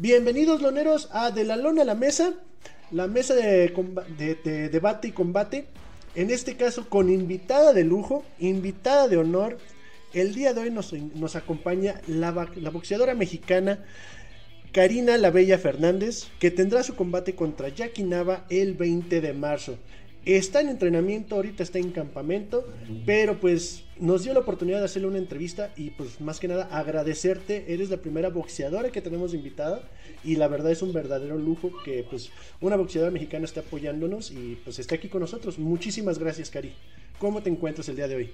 Bienvenidos, loneros, a De la Lona a la Mesa, la mesa de, debate y combate. En este caso, con invitada de lujo, invitada de honor. El día de hoy nos, acompaña la, la boxeadora mexicana Karina La Bella Fernández, que tendrá su combate contra Jackie Nava el 20 de marzo. Está en entrenamiento, ahorita está en campamento, pero pues nos dio la oportunidad de hacerle una entrevista y pues más que nada agradecerte. Eres la primera boxeadora que tenemos invitada y la verdad es un verdadero lujo que pues una boxeadora mexicana esté apoyándonos y pues esté aquí con nosotros. Muchísimas gracias, Cari. ¿Cómo te encuentras el día de hoy?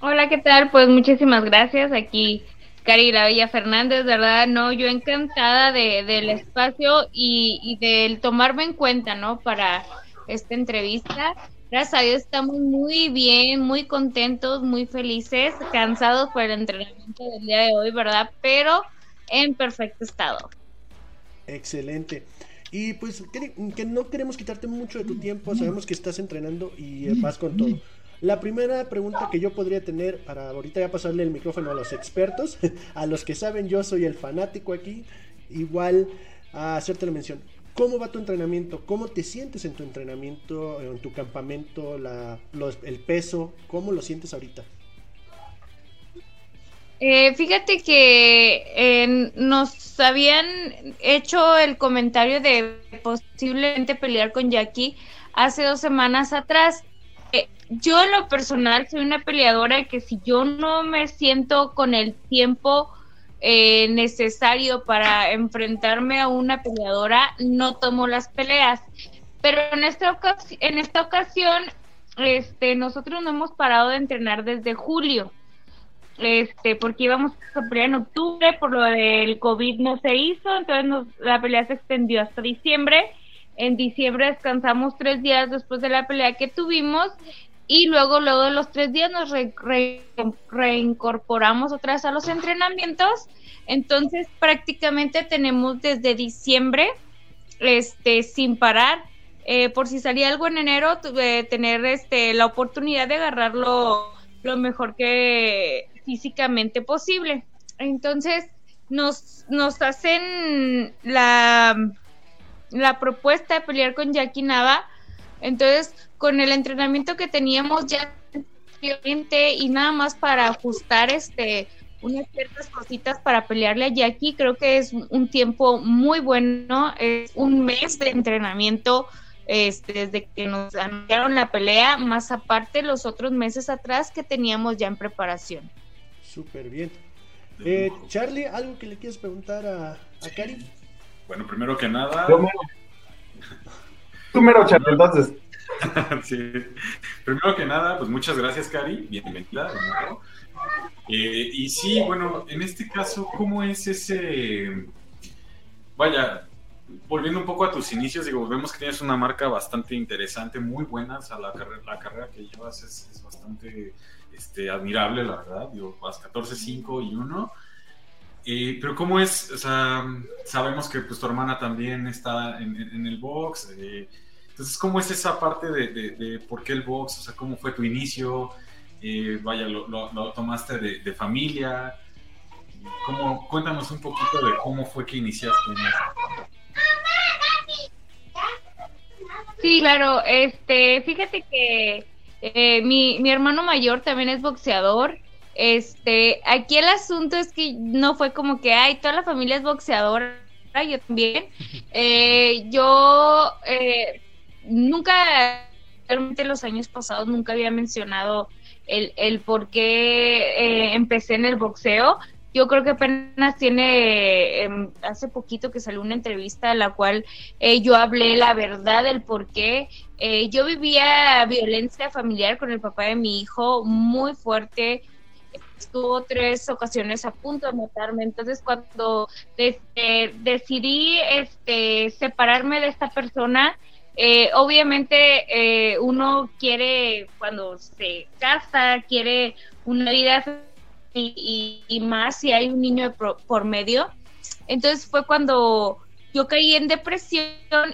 Hola, ¿qué tal? Pues muchísimas gracias. Aquí Cari La Bella Fernández, ¿verdad? No, yo encantada de, del espacio y, y del tomarme en cuenta, ¿no? Para esta entrevista. Gracias a Dios estamos muy bien, muy contentos, muy felices, cansados por el entrenamiento del día de hoy, ¿verdad? Pero en perfecto estado. Excelente. Y pues que, no queremos quitarte mucho de tu tiempo, sabemos que estás entrenando y vas con todo. La primera pregunta que yo podría tener para ahorita ya pasarle el micrófono a los expertos, a los que saben, yo soy el fanático aquí, igual a hacerte la mención. ¿Cómo va tu entrenamiento? ¿Cómo te sientes en tu entrenamiento, en tu campamento, la, el peso? ¿Cómo lo sientes ahorita? Eh, fíjate que eh, nos habían hecho el comentario de posiblemente pelear con Jackie hace dos semanas atrás yo en lo personal soy una peleadora que si yo no me siento con el tiempo eh, necesario para enfrentarme a una peleadora, no tomo las peleas. Pero en esta, en esta ocasión, este, nosotros no hemos parado de entrenar desde julio. Este, porque íbamos a pelear en octubre, por lo del COVID no se hizo, entonces la pelea se extendió hasta diciembre. En diciembre descansamos tres días después de la pelea que tuvimos y luego, luego de los tres días nos reincorporamos otra vez a los entrenamientos. Entonces, prácticamente tenemos desde diciembre, este, sin parar. Eh, por si salía algo en enero, tuve tener este, la oportunidad de agarrarlo lo mejor que físicamente posible. Entonces, nos, nos hacen la, la propuesta de pelear con Jackie Nava. Entonces, con el entrenamiento que teníamos ya y nada más para ajustar este unas ciertas cositas para pelearle a Jackie, creo que es un tiempo muy bueno, es un mes de entrenamiento este, desde que nos anunciaron la pelea, más aparte los otros meses atrás que teníamos ya en preparación. Súper bien. Eh, Charlie, ¿algo que le quieres preguntar a, a Cari? Bueno, primero que nada... Tú mero, Charlie, entonces. sí. Primero que nada, pues muchas gracias, Cari. Bienvenida. Eh, y sí, bueno, en este caso, ¿cómo es ese... Vaya, volviendo un poco a tus inicios, digo, vemos que tienes una marca bastante interesante, muy buena, o sea, la, carrera, la carrera que llevas es, bastante este, admirable, la verdad, digo, vas 14, 5 y 1. Eh, pero cómo es, o sea, sabemos que pues tu hermana también está en, el box, eh, entonces, ¿cómo es esa parte de, por qué el box? O sea, ¿cómo fue tu inicio? Eh, vaya, lo, tomaste de, familia? ¿Cómo, cuéntanos un poquito de cómo fue que iniciaste en eso. Sí, claro. Este, fíjate que eh, mi, mi hermano mayor también es boxeador. Este, aquí el asunto es que no fue como que, ay, toda la familia es boxeadora, yo también. Eh, yo eh, nunca, realmente los años pasados nunca había mencionado el, el por qué eh, empecé en el boxeo. Yo creo que apenas tiene, em, hace poquito que salió una entrevista en la cual eh, yo hablé la verdad del por qué. Eh, yo vivía violencia familiar con el papá de mi hijo muy fuerte. Estuvo tres ocasiones a punto de matarme. Entonces, cuando decidí este, separarme de esta persona, eh, obviamente eh, uno quiere, cuando se casa, quiere una vida y, y, más si hay un niño por, medio. Entonces fue cuando yo caí en depresión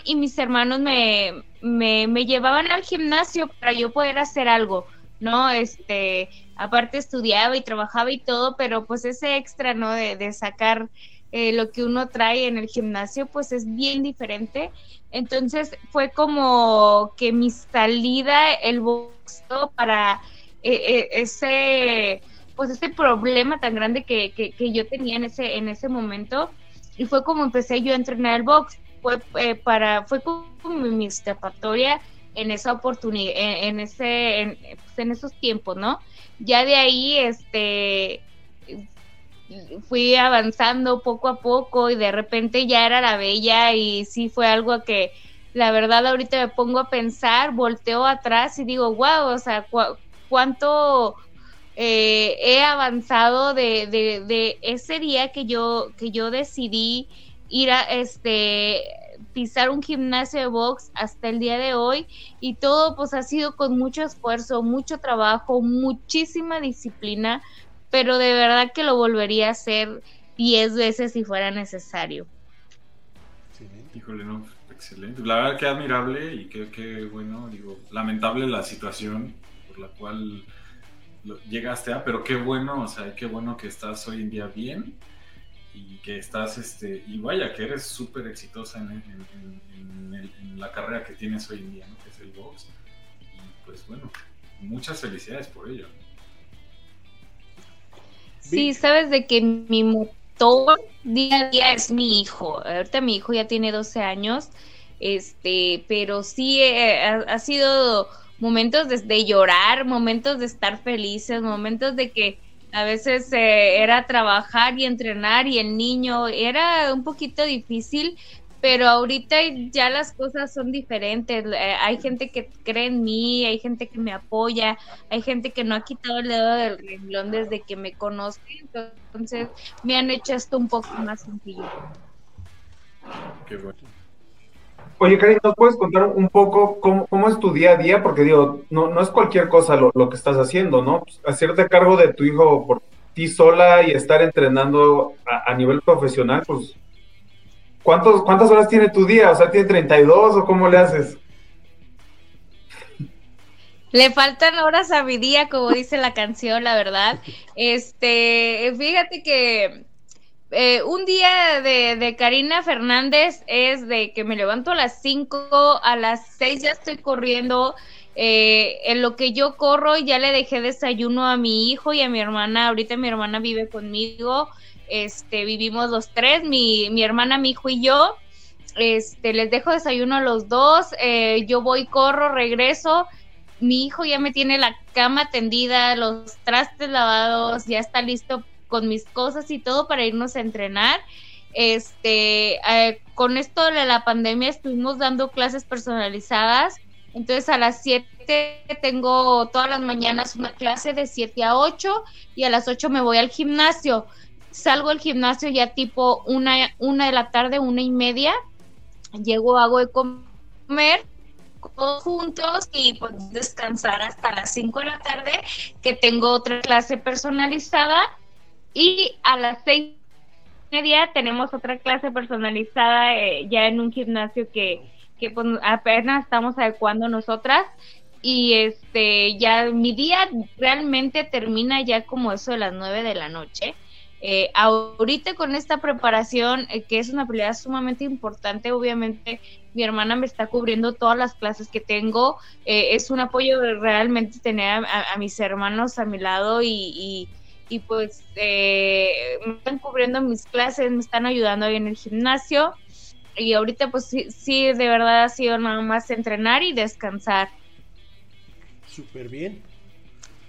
y mis hermanos me, me, llevaban al gimnasio para yo poder hacer algo, ¿no? Este, aparte estudiaba y trabajaba y todo, pero pues ese extra, ¿no? De, de sacar eh, lo que uno trae en el gimnasio, pues es bien diferente. Entonces fue como que mi salida, el boxeo para eh, eh, ese, pues ese problema tan grande que, que, yo tenía en ese, en ese momento, y fue como empecé yo a entrenar el box. Fue para, fue como mi escapatoria en esa oportunidad, en, ese, pues, en, esos tiempos, ¿no? Ya de ahí, este, fui avanzando poco a poco y de repente ya era la bella y sí fue algo que la verdad ahorita me pongo a pensar, volteo atrás y digo, wow, o sea, cuánto eh, he avanzado de, de, de, ese día que yo, que yo decidí ir a este pisar un gimnasio de box hasta el día de hoy y todo pues ha sido con mucho esfuerzo, mucho trabajo, muchísima disciplina, pero de verdad que lo volvería a hacer diez veces si fuera necesario. Híjole, no, excelente. La verdad que admirable y que, bueno, digo, lamentable la situación por la cual llegaste a, pero qué bueno, o sea, qué bueno que estás hoy en día bien y que estás, este, y vaya, que eres súper exitosa en, la carrera que tienes hoy en día, ¿no? que es el box. Y pues bueno, muchas felicidades por ello. Sí, sabes de que mi motor día a día es mi hijo. Ahorita mi hijo ya tiene 12 años, este, pero sí eh, ha, sido momentos de llorar, momentos de estar felices, momentos de que a veces eh, era trabajar y entrenar y el niño era un poquito difícil, pero ahorita ya las cosas son diferentes. Eh, hay gente que cree en mí, hay gente que me apoya, hay gente que no ha quitado el dedo del renglón desde que me conoce, entonces me han hecho esto un poco más sencillo. Qué bueno. Oye, Karin, ¿nos puedes contar un poco cómo, es tu día a día? Porque digo, no, no es cualquier cosa lo, que estás haciendo, ¿no? Pues, hacerte cargo de tu hijo por ti sola y estar entrenando a, nivel profesional, pues, ¿cuántos, ¿cuántas horas tiene tu día? O sea, ¿tiene 32 o cómo le haces? Le faltan horas a mi día, como dice la canción, la verdad. Este, fíjate que eh, un día de, Karina Fernández es de que me levanto a las 5, a las 6 ya estoy corriendo. Eh, en lo que yo corro ya le dejé desayuno a mi hijo y a mi hermana. Ahorita mi hermana vive conmigo. Este, vivimos los tres, mi, mi hermana, mi hijo y yo. Este, les dejo desayuno a los dos. Eh, yo voy, corro, regreso. Mi hijo ya me tiene la cama tendida, los trastes lavados, ya está listo con mis cosas y todo para irnos a entrenar. Este, eh, con esto de la pandemia estuvimos dando clases personalizadas. Entonces a las 7 tengo todas las mañanas una clase de 7 a 8 y a las 8 me voy al gimnasio. Salgo al gimnasio ya tipo una, una de la tarde, una y media. Llego, hago de comer todos juntos y pues descansar hasta las 5 de la tarde que tengo otra clase personalizada y a las seis y media tenemos otra clase personalizada eh, ya en un gimnasio que, que pues, apenas estamos adecuando nosotras. Y este, ya mi día realmente termina ya como eso de las nueve de la noche. Eh, ahorita con esta preparación, eh, que es una habilidad sumamente importante, obviamente mi hermana me está cubriendo todas las clases que tengo. es un apoyo realmente tener a, mis hermanos a mi lado y pues eh, me están cubriendo mis clases, me están ayudando ahí en el gimnasio y ahorita pues sí, de verdad ha sido nada más entrenar y descansar. Súper bien.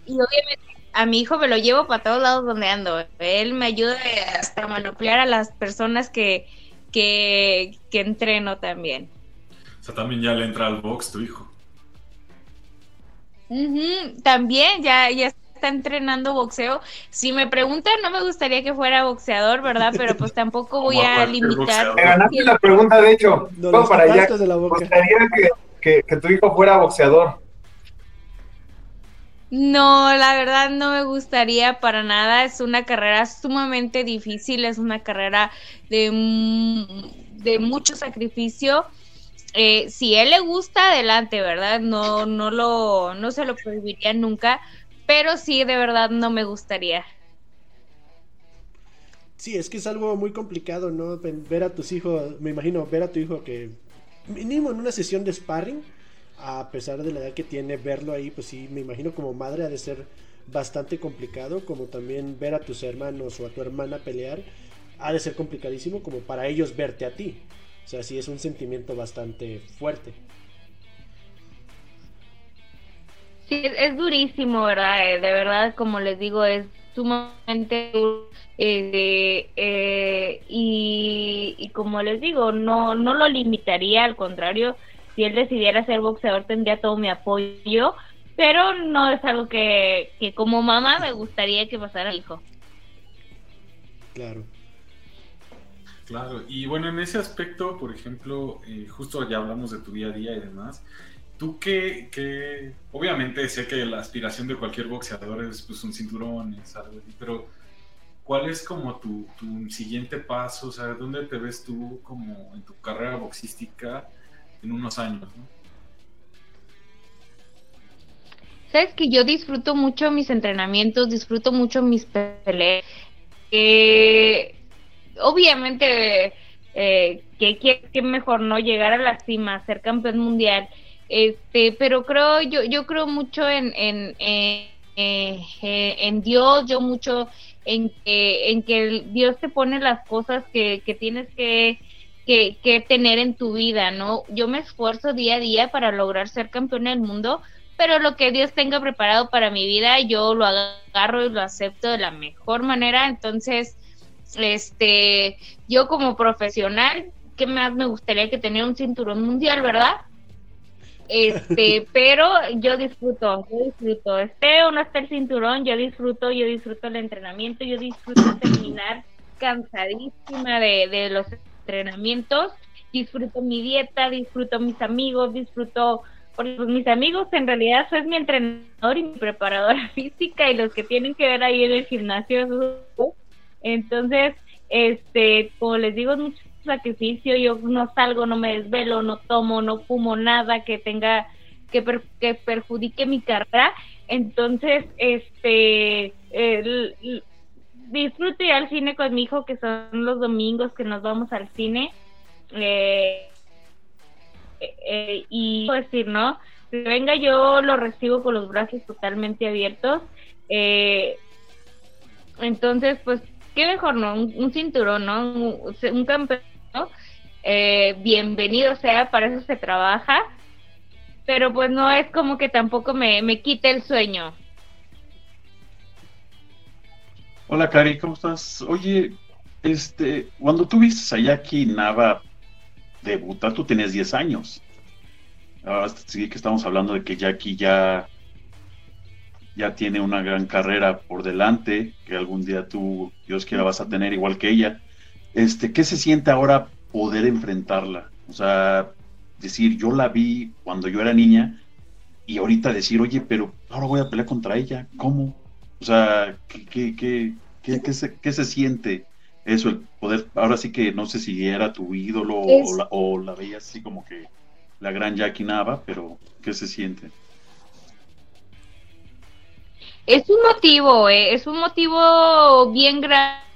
Y obviamente a mi hijo me lo llevo para todos lados donde ando. Él me ayuda hasta a manoplear a las personas que, que, que entreno también. O sea, también ya le entra al box tu hijo. también ya, ya está entrenando boxeo. Si me preguntan, no me gustaría que fuera boxeador, ¿verdad? Pero pues tampoco voy a limitar. Me ganaste la pregunta, de hecho. No, para allá. Me gustaría que, que, tu hijo fuera boxeador. No, la verdad no me gustaría para nada. Es una carrera sumamente difícil, es una carrera de, de mucho sacrificio. Eh, si él le gusta, adelante, ¿verdad? No, no lo, no se lo prohibiría nunca pero sí, de verdad no me gustaría. Sí, es que es algo muy complicado, ¿no? Ver a tus hijos, me imagino, ver a tu hijo que mínimo en una sesión de sparring, a pesar de la edad que tiene, verlo ahí, pues sí, me imagino como madre ha de ser bastante complicado, como también ver a tus hermanos o a tu hermana pelear, ha de ser complicadísimo como para ellos verte a ti. O sea, sí es un sentimiento bastante fuerte. Sí, es, durísimo, ¿verdad? Eh, de verdad, como les digo, es sumamente eh, eh, y, como les digo, no, no lo limitaría, al contrario, si él decidiera ser boxeador tendría todo mi apoyo, pero no es algo que, que como mamá me gustaría que pasara hijo. Claro. Claro, y bueno, en ese aspecto, por ejemplo, eh, justo ya hablamos de tu día a día y demás, ¿Tú qué, qué, Obviamente sé que la aspiración de cualquier boxeador es pues, un cinturón, es algo así, pero ¿cuál es como tu, tu, siguiente paso? O sea, ¿dónde te ves tú como en tu carrera boxística en unos años? Sabes que yo disfruto mucho mis entrenamientos, disfruto mucho mis peleas. Obviamente, eh, que, que mejor no llegar a la cima, ser campeón mundial este, pero creo, yo, yo creo mucho en, en, eh, en Dios, yo mucho en que, en que Dios te pone las cosas que, que tienes que, que, que, tener en tu vida, ¿no? Yo me esfuerzo día a día para lograr ser campeón del mundo, pero lo que Dios tenga preparado para mi vida, yo lo agarro y lo acepto de la mejor manera. Entonces, este, yo como profesional, ¿qué más me gustaría que tener un cinturón mundial, verdad? Este, pero yo disfruto, yo disfruto. Esté o no esté el cinturón, yo disfruto, yo disfruto el entrenamiento, yo disfruto terminar cansadísima de, de los entrenamientos, disfruto mi dieta, disfruto mis amigos, disfruto porque pues, mis amigos en realidad soy mi entrenador y mi preparadora física y los que tienen que ver ahí en el gimnasio entonces este como les digo es mucho sacrificio, yo no salgo, no me desvelo, no tomo, no fumo nada que tenga que, que perjudique mi carrera. Entonces, este, disfruto ir al cine con mi hijo, que son los domingos que nos vamos al cine. Eh, eh, y puedo decir, ¿no? Si venga, yo lo recibo con los brazos totalmente abiertos. Eh, entonces, pues, qué mejor, ¿no? Un, cinturón, ¿no? Un, un eh, bienvenido sea, para eso se trabaja, pero pues no es como que tampoco me, me quite el sueño. Hola Cari, ¿cómo estás? Oye, este, cuando tú viste a Jackie Nava debutar, tú tenías 10 años. Ahora sí que estamos hablando de que Jackie ya, ya tiene una gran carrera por delante, que algún día tú, Dios quiera, vas a tener igual que ella este, ¿qué se siente ahora poder enfrentarla? O sea, decir, yo la vi cuando yo era niña y ahorita decir, oye, pero ahora voy a pelear contra ella, ¿cómo? O sea, ¿qué, qué, qué, qué, se, qué se, siente eso, el poder, ahora sí que no sé si era tu ídolo o, la, o la veías así como que la gran Jackie Nava, pero ¿qué se siente? Es un motivo, eh, es un motivo bien grande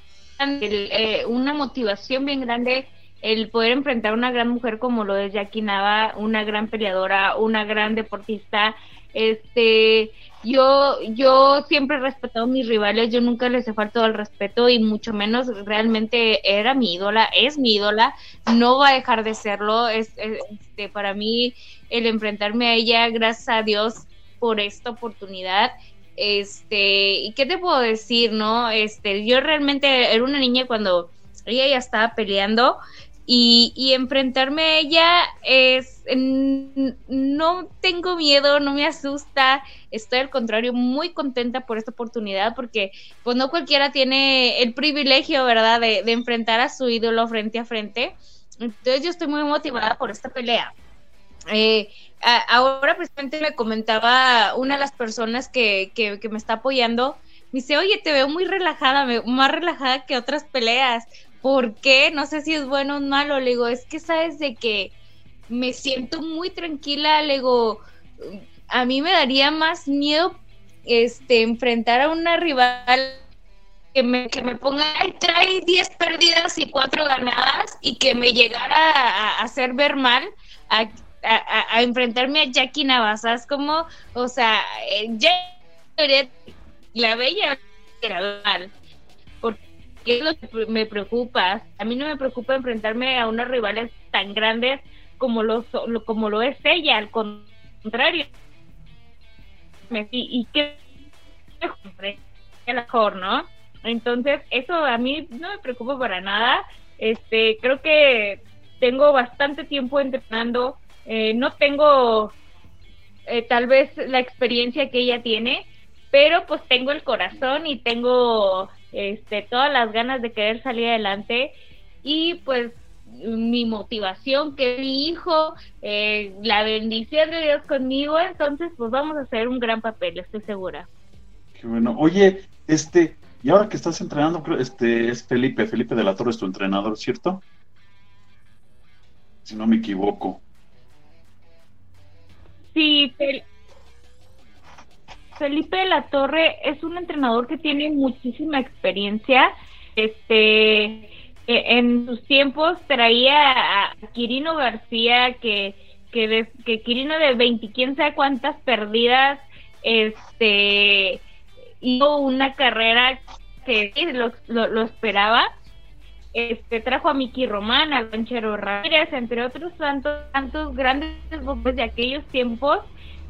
eh, una motivación bien grande el poder enfrentar a una gran mujer como lo es Jackie Nava, una gran peleadora, una gran deportista. Este, yo, yo siempre he respetado a mis rivales, yo nunca les he faltado el respeto y mucho menos realmente era mi ídola, es mi ídola, no va a dejar de serlo. Es, este, para mí el enfrentarme a ella, gracias a Dios por esta oportunidad este, ¿y qué te puedo decir, no? Este, yo realmente era una niña cuando ella ya estaba peleando y, enfrentarme a ella es, no tengo miedo, no me asusta, estoy al contrario muy contenta por esta oportunidad porque pues no cualquiera tiene el privilegio, ¿verdad?, de, de enfrentar a su ídolo frente a frente. Entonces yo estoy muy motivada por esta pelea. Eh, ahora precisamente me comentaba una de las personas que, que, me está apoyando, me dice, oye, te veo muy relajada, más relajada que otras peleas. ¿Por qué? No sé si es bueno o malo. Le digo, es que sabes de que me siento muy tranquila. Le digo, a mí me daría más miedo este enfrentar a una rival que me, que me ponga, trae 10 perdidas y 4 ganadas y que me llegara a, hacer ver mal, a, a, enfrentarme a Jackie Navasas como, o sea, eh, ya la bella era mal. Porque es lo que me preocupa. A mí no me preocupa enfrentarme a unas rivales tan grandes como lo, como lo es ella, al contrario. Y, y que mejor, ¿no? Entonces, eso a mí no me preocupa para nada. Este, creo que tengo bastante tiempo entrenando. Eh, no tengo eh, tal vez la experiencia que ella tiene, pero pues tengo el corazón y tengo este, todas las ganas de querer salir adelante y pues mi motivación, que mi hijo, eh, la bendición de Dios conmigo, entonces pues vamos a hacer un gran papel, estoy segura. Qué bueno. Oye, este, y ahora que estás entrenando, este es Felipe, Felipe de la Torre es tu entrenador, ¿cierto? Si no me equivoco. Sí, Felipe de la Torre es un entrenador que tiene muchísima experiencia. Este, e, en sus tiempos traía a Quirino García, que, que, de, Quirino de 20, quién sabe cuántas perdidas, este, hizo una carrera que lo, lo, esperaba. Este, trajo a Miki Román, a Lanchero Ramírez, entre otros tantos, tantos grandes voces de aquellos tiempos.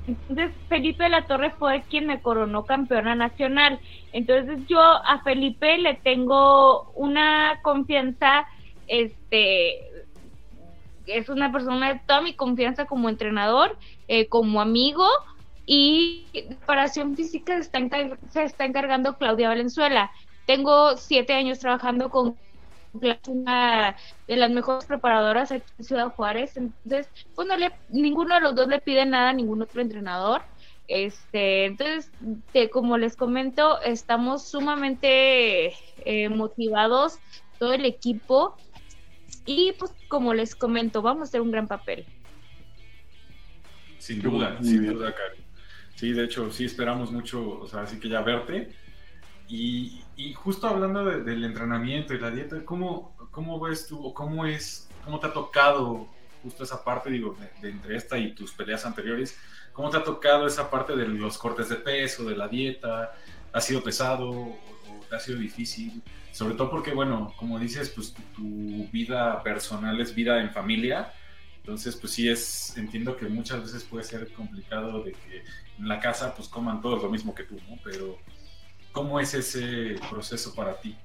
Entonces Felipe de la Torre fue quien me coronó campeona nacional. Entonces yo a Felipe le tengo una confianza, este, es una persona de toda mi confianza como entrenador, eh, como amigo, y preparación física se está, se está encargando Claudia Valenzuela. Tengo siete años trabajando con una de las mejores preparadoras aquí en Ciudad Juárez, entonces, pues no le, ninguno de los dos le pide nada a ningún otro entrenador. Este, entonces, como les comento, estamos sumamente eh, motivados, todo el equipo, y pues como les comento, vamos a hacer un gran papel. Sin duda, sin duda, Cari. Sí, de hecho, sí esperamos mucho, o sea, así que ya verte. Y, y justo hablando del entrenamiento y la dieta, ¿cómo, ¿cómo ves tú o cómo es, cómo te ha tocado justo esa parte, digo, de, entre esta y tus peleas anteriores? ¿Cómo te ha tocado esa parte de los cortes de peso, de la dieta? ¿Ha sido pesado o, te ha sido difícil? Sobre todo porque, bueno, como dices, pues tu vida personal es vida en familia entonces, pues sí es, entiendo que muchas veces puede ser complicado de que en la casa pues coman todos lo mismo que tú, ¿no? Pero, ¿cómo es ese proceso para ti?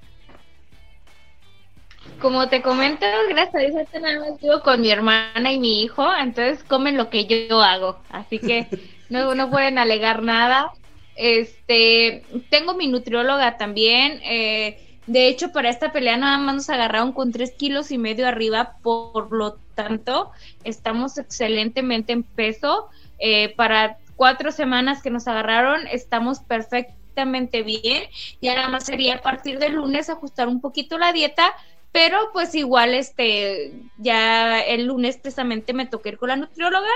Como te comento, gracias a Dios, nada más vivo con mi hermana y mi hijo, entonces comen lo que yo hago, así que no, no pueden alegar nada. Este, tengo mi nutrióloga también, eh, de hecho, para esta pelea nada más nos agarraron con tres kilos y medio arriba, por lo tanto, estamos excelentemente en peso. Eh, para cuatro semanas que nos agarraron, estamos perfectamente bien. Y nada más sería a partir del lunes ajustar un poquito la dieta, pero pues igual este ya el lunes precisamente me toqué ir con la nutrióloga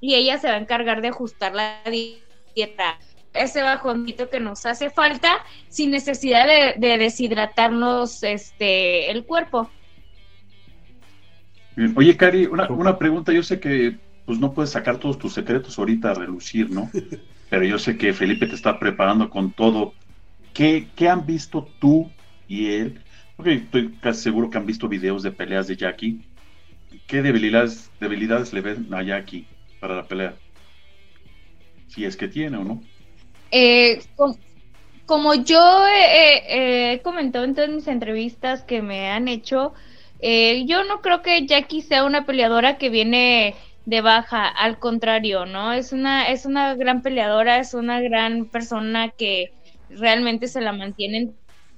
y ella se va a encargar de ajustar la dieta ese bajonito que nos hace falta sin necesidad de, deshidratarnos este el cuerpo. Oye, Cari, una, pregunta. Yo sé que pues no puedes sacar todos tus secretos ahorita a relucir, ¿no? Pero yo sé que Felipe te está preparando con todo. ¿Qué, qué han visto tú y él? Porque estoy casi seguro que han visto videos de peleas de Jackie. ¿Qué debilidades, debilidades le ven a Jackie para la pelea? Si es que tiene o no. Eh, como yo he comentado en todas mis entrevistas que me han hecho, eh, yo no creo que Jackie sea una peleadora que viene de baja, al contrario, ¿no? Es una, es una gran peleadora, es una gran persona que realmente se la mantiene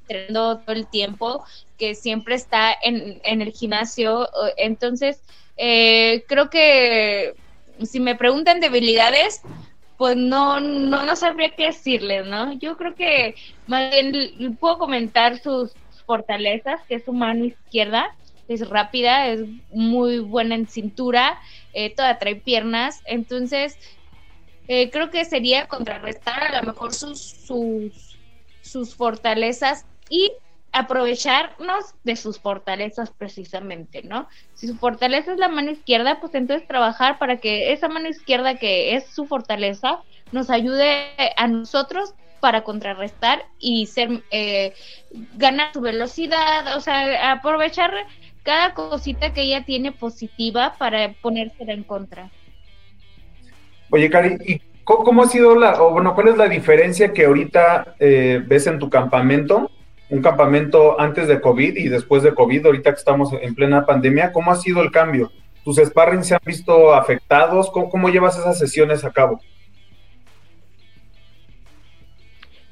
entrenando todo el tiempo, que siempre está en, en el gimnasio. Entonces, eh, creo que si me preguntan debilidades, pues no, no, no sabría qué decirles, ¿no? Yo creo que más bien puedo comentar sus fortalezas, que es su mano izquierda, es rápida, es muy buena en cintura, eh, toda trae piernas, entonces eh, creo que sería contrarrestar a lo mejor sus, sus, sus fortalezas y aprovecharnos de sus fortalezas precisamente, ¿no? Si su fortaleza es la mano izquierda, pues entonces trabajar para que esa mano izquierda que es su fortaleza nos ayude a nosotros para contrarrestar y ser eh, ganar su velocidad, o sea, aprovechar cada cosita que ella tiene positiva para ponérsela en contra. Oye, Cari, ¿y cómo, ha sido la, o bueno, cuál es la diferencia que ahorita eh, ves en tu campamento? Un campamento antes de COVID y después de COVID, ahorita que estamos en plena pandemia, ¿cómo ha sido el cambio? ¿Tus sparring se han visto afectados? ¿Cómo, llevas esas sesiones a cabo?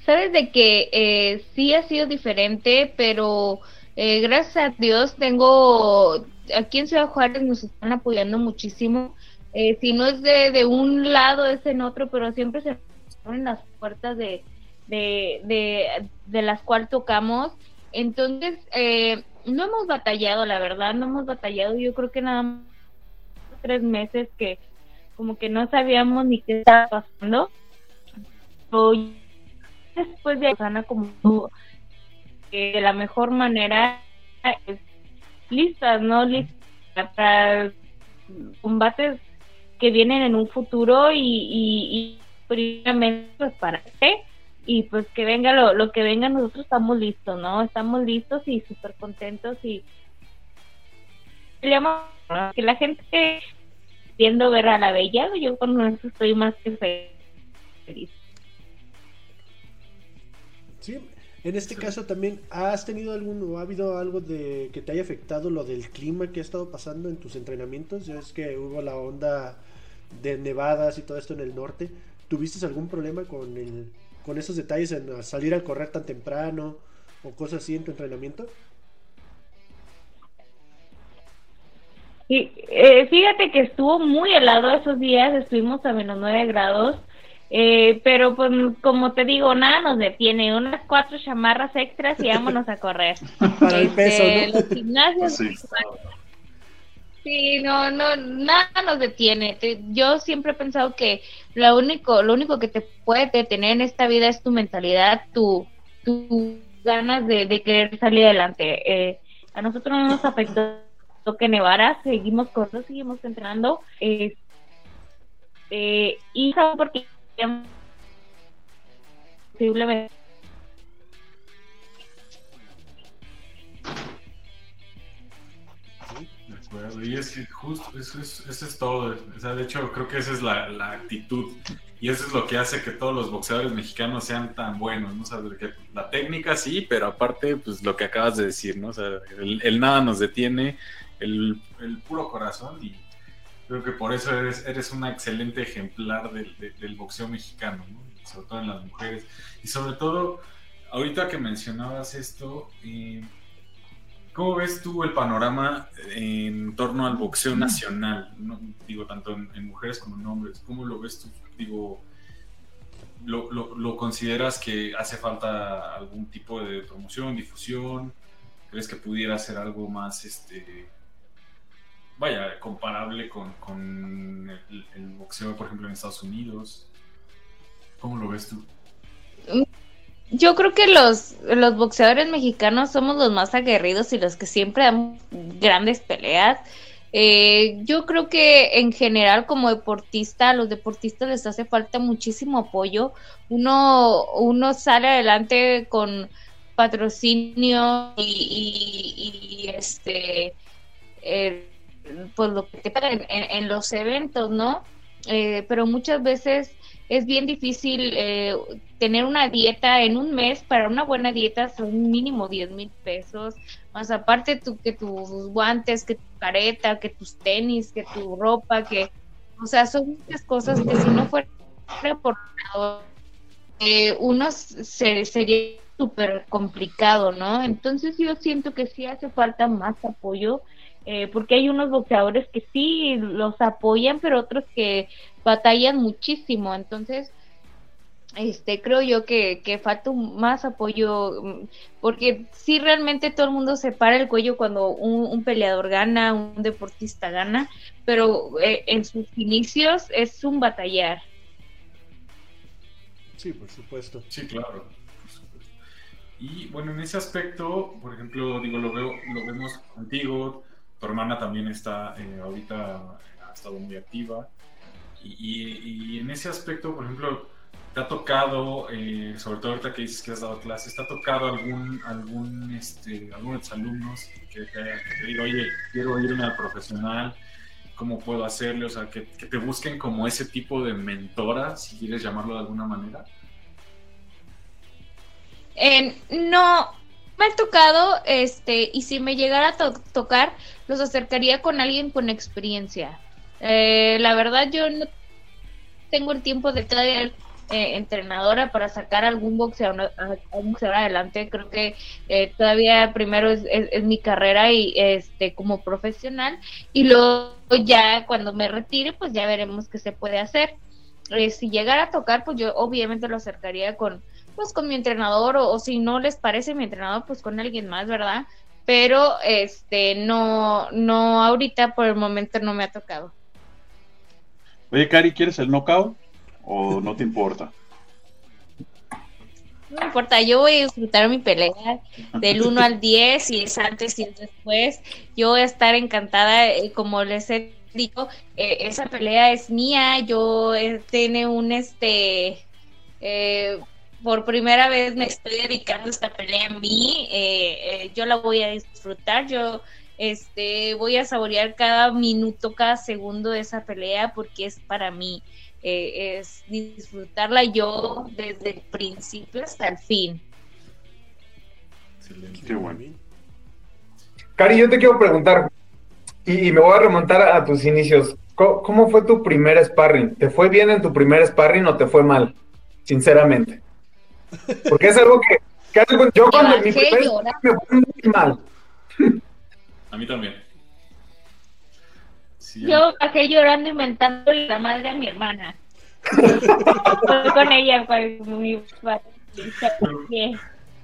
Sabes de que eh, sí ha sido diferente, pero eh, gracias a Dios tengo, aquí en Ciudad Juárez nos están apoyando muchísimo. Eh, si no es de, un lado, es en otro, pero siempre se abren las puertas de, de, de, las cuales tocamos. Entonces, eh, no hemos batallado, la verdad, no hemos batallado. Yo creo que nada más tres meses que como que no sabíamos ni qué estaba pasando. después de Ana como de la mejor manera es listas, ¿no? Listas para combates que vienen en un futuro y, y, primeramente pues para qué y pues que venga lo, lo que venga nosotros estamos listos, ¿no? Estamos listos y súper contentos y que la gente viendo ver a la bella, yo con eso estoy más que feliz. Sí, en este caso también, ¿has tenido algún o ha habido algo de que te haya afectado lo del clima que ha estado pasando en tus entrenamientos? Ya es que hubo la onda de nevadas y todo esto en el norte. ¿Tuviste algún problema con el con esos detalles en salir a correr tan temprano o cosas así en tu entrenamiento? Sí, eh, fíjate que estuvo muy helado esos días, estuvimos a menos 9 grados eh, pero pues como te digo, nada nos detiene, unas cuatro chamarras extras y vámonos a correr. Para el peso, este, Los gimnasios. Sí. no, no, nada nos detiene. Yo siempre he pensado que lo único, lo único que te puede detener en esta vida es tu mentalidad, tu, tu ganas de, querer salir adelante. Eh, a nosotros no nos afectó que nevara, seguimos corriendo, seguimos entrenando. Eh, eh, y ¿sabes por qué? Y es que justo, eso es, eso es todo. O sea, de hecho, creo que esa es la, actitud. Y eso es lo que hace que todos los boxeadores mexicanos sean tan buenos, ¿no? O que la técnica sí, pero aparte, pues lo que acabas de decir, ¿no? O sea, el, nada nos detiene, el, el, puro corazón y Creo que por eso eres, eres un excelente ejemplar del, del boxeo mexicano, sobre todo en las mujeres. Y sobre todo, ahorita que mencionabas esto, eh, ¿cómo ves tú el panorama en torno al boxeo nacional? Digo, tanto en, mujeres como en hombres. ¿Cómo lo ves tú? Digo, ¿lo, lo, lo consideras que hace falta algún tipo de promoción, difusión? ¿Crees que pudiera ser algo más este vaya, comparable con, el, boxeo, por ejemplo, en Estados Unidos. ¿Cómo lo ves tú? Yo creo que los, los boxeadores mexicanos somos los más aguerridos y los que siempre dan grandes peleas. Eh, yo creo que en general como deportista, a los deportistas les hace falta muchísimo apoyo. Uno, uno sale adelante con patrocinio y, y, este eh, pues lo que te en, en, los eventos, ¿no? Eh, pero muchas veces es bien difícil eh, tener una dieta en un mes. Para una buena dieta son mínimo 10 mil pesos. Más aparte tu, que tus guantes, que tu careta, que tus tenis, que tu ropa, que... O sea, son muchas cosas que si no fuera por eh, uno se, sería súper complicado, ¿no? Entonces yo siento que sí hace falta más apoyo eh, porque hay unos boxeadores que sí los apoyan, pero otros que batallan muchísimo. Entonces, este creo yo que, que falta más apoyo, mm, porque sí realmente todo el mundo se para el cuello cuando un, peleador gana, un deportista gana, pero eh, en sus inicios es un batallar. Sí, por supuesto. Sí, claro. Y bueno, en ese aspecto, por ejemplo, digo, lo veo, lo vemos contigo, tu hermana también está eh, ahorita, ha estado muy activa. Y, en ese aspecto, por ejemplo, ¿te ha tocado, eh, sobre todo ahorita que dices que has dado clases, ¿te ha tocado algún, algún, este, algunos alumnos que te, digan, oye, quiero irme al profesional, ¿cómo puedo hacerle? O sea, que, que te busquen como ese tipo de mentora, si quieres llamarlo de alguna manera no me ha tocado, este, y si me llegara a tocar, los acercaría con alguien con experiencia. Eh, la verdad, yo no tengo el tiempo de ser eh, entrenadora para sacar algún boxeador, algún boxeador adelante. Creo que eh, todavía primero es, es, mi carrera y este como profesional y luego ya cuando me retire, pues ya veremos qué se puede hacer. si llegara a tocar, pues yo obviamente lo acercaría con pues con mi entrenador o, si no les parece mi entrenador, pues con alguien más, ¿verdad? Pero este no no ahorita por el momento no me ha tocado. Oye, Cari, ¿quieres el knockout o no te importa? No importa, yo voy a disfrutar mi pelea del 1 al 10, y es antes y es después. Yo voy a estar encantada, eh, como les he dicho, eh, esa pelea es mía, yo eh, tiene un este eh, por primera vez me estoy dedicando a esta pelea a mí, eh, eh, yo la voy a disfrutar, yo este, voy a saborear cada minuto, cada segundo de esa pelea porque es para mí, eh, es disfrutarla yo desde el principio hasta el fin. Excelente. Qué bueno. Cari, yo te quiero preguntar, y, me voy a remontar a, tus inicios, ¿Cómo, ¿cómo fue tu primer sparring? ¿Te fue bien en tu primer sparring o te fue mal? Sinceramente. Porque es algo que, yo cuando mi primer me fue muy mal. A mí también. yo bajé llorando inventando la madre a mi hermana. Fue con ella, fue muy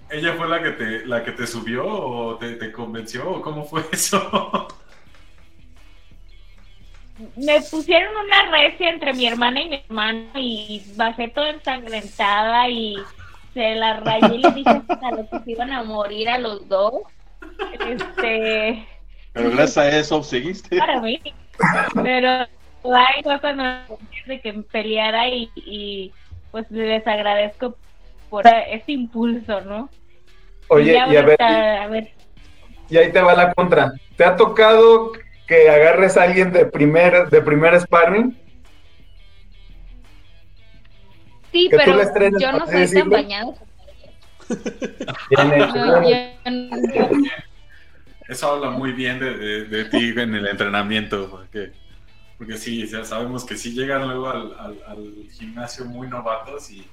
¿Ella fue la que te, la que te subió o te, te convenció o cómo fue eso? me pusieron una recia entre mi hermana y mi hermano y bajé toda ensangrentada y se la rayé y le dije los que se iban a morir a los dos. Este. Pero gracias a eso seguiste. Para mí. Pero ahí fue cuando de que peleara y, y, pues les agradezco por ese impulso, ¿no? Oye, y, a, ver, a ver. Y ahí te va la contra. ¿Te ha tocado que agarres a alguien de primer, de primer sparring? Sí, pero yo no soy tan bañado. Eso habla muy bien de, ti en el entrenamiento, porque, porque sí, ya sabemos que si llegan luego al, gimnasio muy novatos y,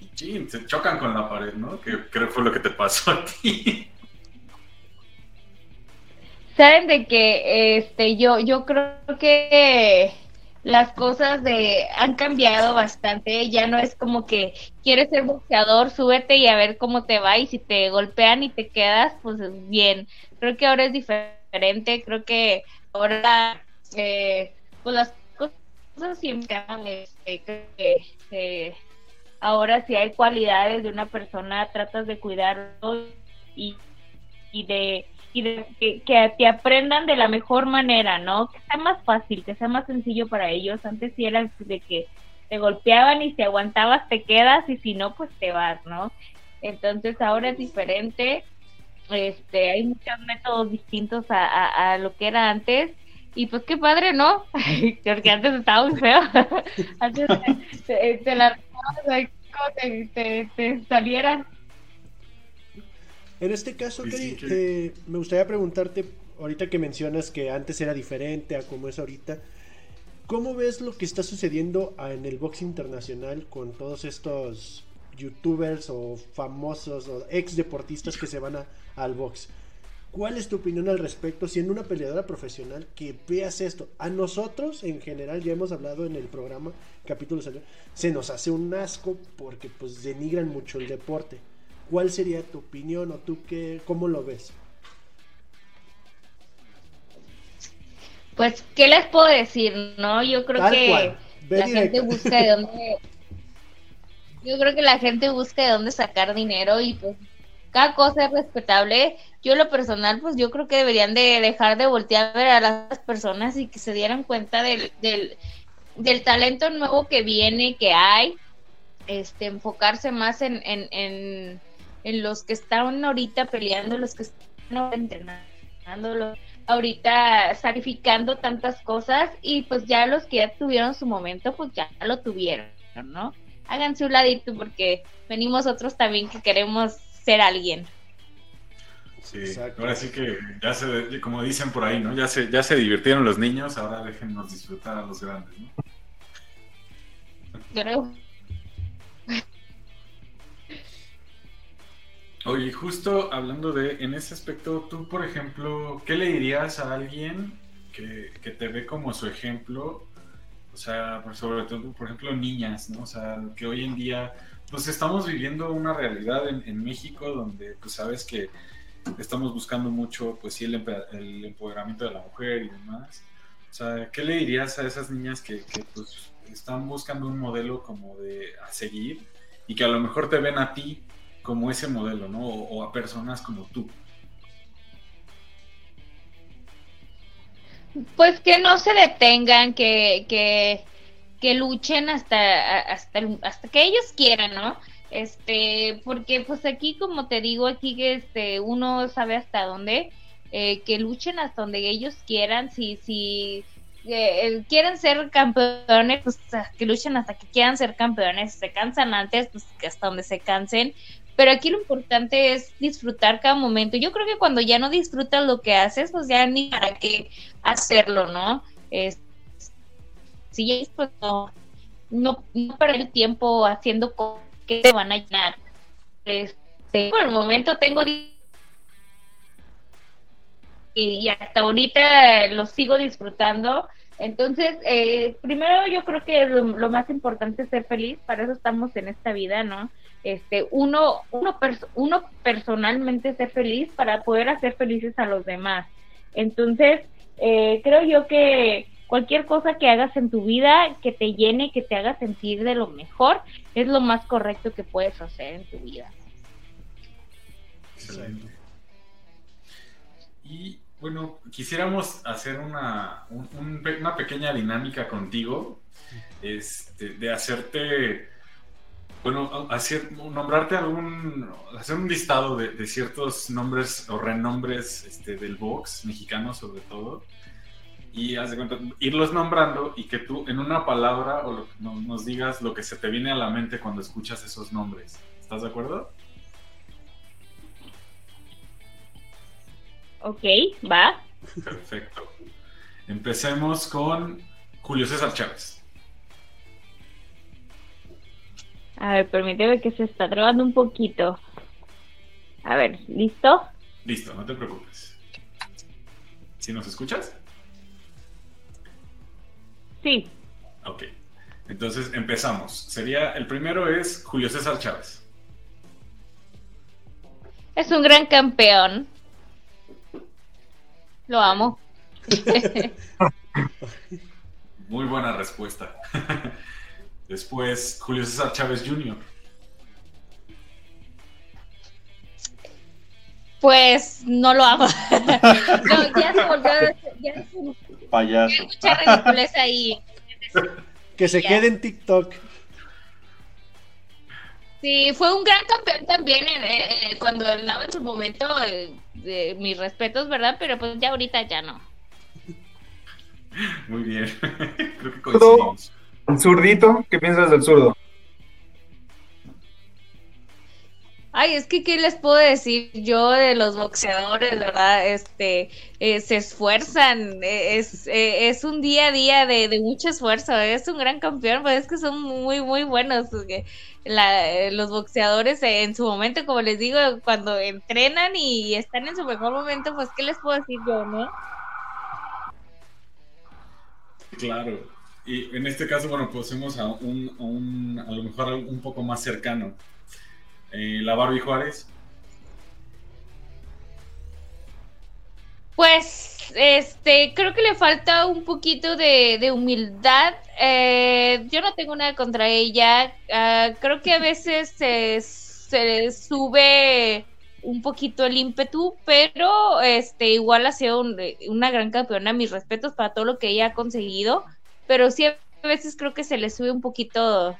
y se chocan con la pared, ¿no? Que creo que fue lo que te pasó a ti. Saben de que este yo yo creo que las cosas de han cambiado bastante, ya no es como que quieres ser boxeador, súbete y a ver cómo te va y si te golpean y te quedas, pues bien. Creo que ahora es diferente, creo que ahora eh, pues las cosas siempre este, que ahora si hay cualidades de una persona tratas de cuidarlo y, y de y de, que, te aprendan de la mejor manera, ¿no? Que sea más fácil, que sea más sencillo para ellos. Antes sí era de que te golpeaban y si aguantabas te quedas y si no, pues te vas, ¿no? Entonces ahora es diferente. Este, hay muchos métodos distintos a, a, lo que era antes. Y pues qué padre, ¿no? Porque antes estaba muy feo. antes te, te, la te, te, te salieran en este caso, me gustaría preguntarte, ahorita que mencionas que antes era diferente a como es ahorita, ¿cómo ves lo que está sucediendo en el box internacional con todos estos youtubers o famosos o ex deportistas que se van al box? ¿Cuál es tu opinión al respecto? Siendo una peleadora profesional, que veas esto. A nosotros, en general, ya hemos hablado en el programa, capítulos se nos hace un asco porque pues denigran mucho el deporte. ¿Cuál sería tu opinión o tú qué, cómo lo ves? Pues, ¿qué les puedo decir? No, yo creo que la gente busca de dónde. Yo creo que la gente busca de dónde sacar dinero y pues cada cosa es respetable. Yo lo personal, pues yo creo que deberían de dejar de voltear a ver a las personas y que se dieran cuenta del, del, del talento nuevo que viene, que hay, este, enfocarse más en, en, en, en los que están ahorita peleando, los que están entrenando, los ahorita sacrificando tantas cosas y pues ya los que ya tuvieron su momento, pues ya lo tuvieron, ¿no? Háganse un ladito porque venimos otros también que queremos ser alguien. Sí, ahora sí que ya se, como dicen por ahí, ¿no? Ya se, ya se divirtieron los niños, ahora déjennos disfrutar a los grandes, ¿no? Creo. Oye, justo hablando de, en ese aspecto, tú, por ejemplo, ¿qué le dirías a alguien que, te ve como su ejemplo? O sea, sobre todo, por ejemplo, niñas, ¿no? O sea, que hoy en día, pues estamos viviendo una realidad en, México donde, pues sabes que estamos buscando mucho, pues sí, el, el, empoderamiento de la mujer y demás. O sea, ¿qué le dirías a esas niñas que, que pues, están buscando un modelo como de a seguir y que a lo mejor te ven a ti como ese modelo, ¿no? O, a personas como tú. Pues que no se detengan, que, que, luchen hasta, hasta, hasta que ellos quieran, ¿no? Este, porque pues aquí, como te digo, aquí que este, uno sabe hasta dónde, eh, que luchen hasta donde ellos quieran, si, si eh, quieren ser campeones, pues que luchen hasta que quieran ser campeones, se cansan antes, pues que hasta donde se cansen, pero aquí lo importante es disfrutar cada momento. Yo creo que cuando ya no disfrutas lo que haces, pues ya ni para qué hacerlo, ¿no? Es, sí, pues no, no, no perder el tiempo haciendo cosas que te van a llenar. Este, por el momento tengo y hasta ahorita lo sigo disfrutando. Entonces, eh, primero yo creo que lo, más importante es ser feliz, para eso estamos en esta vida, ¿no? Este, uno, uno, uno personalmente ser feliz para poder hacer felices a los demás. Entonces, eh, creo yo que cualquier cosa que hagas en tu vida que te llene, que te haga sentir de lo mejor, es lo más correcto que puedes hacer en tu vida. Excelente. Y bueno, quisiéramos hacer una, una pequeña dinámica contigo, este, de hacerte bueno, hacer, nombrarte algún, hacer un listado de, ciertos nombres o renombres este, del box mexicano sobre todo y haz de cuenta, irlos nombrando y que tú en una palabra o nos digas lo que se te viene a la mente cuando escuchas esos nombres. ¿Estás de acuerdo? Ok, va. Perfecto. Empecemos con Julio César Chávez. A ver, permíteme que se está trabando un poquito. A ver, ¿listo? Listo, no te preocupes. ¿Sí nos escuchas? Sí. Ok. Entonces empezamos. Sería, el primero es Julio César Chávez. Es un gran campeón. Lo amo. Muy buena respuesta. Después, Julio César Chávez Jr. Pues no lo hago. no, ya se volvió. Ya se, Payaso. Mucha ridiculez ahí. Que se quede en TikTok. Sí, fue un gran campeón también eh, eh, cuando andaba en su momento. Eh, de mis respetos, ¿verdad? Pero pues ya ahorita ya no. Muy bien. Creo que coincidimos. ¿El zurdito? ¿Qué piensas del zurdo? Ay, es que qué les puedo decir yo de los boxeadores, ¿verdad? Este, eh, se esfuerzan, eh, es, eh, es un día a día de, de, mucho esfuerzo, es un gran campeón, pues es que son muy, muy buenos. La, los boxeadores en su momento, como les digo, cuando entrenan y están en su mejor momento, pues qué les puedo decir yo, ¿no? Claro. Y en este caso, bueno, pasemos a un, a, lo mejor un poco más cercano. Eh, la Barbie Juárez. Pues, este, creo que le falta un poquito de, humildad. Eh, yo no tengo nada contra ella. Ah, creo que a veces se, se sube un poquito el ímpetu, pero este igual ha sido una gran campeona, mis respetos para todo lo que ella ha conseguido, pero sí a veces creo que se le sube un poquito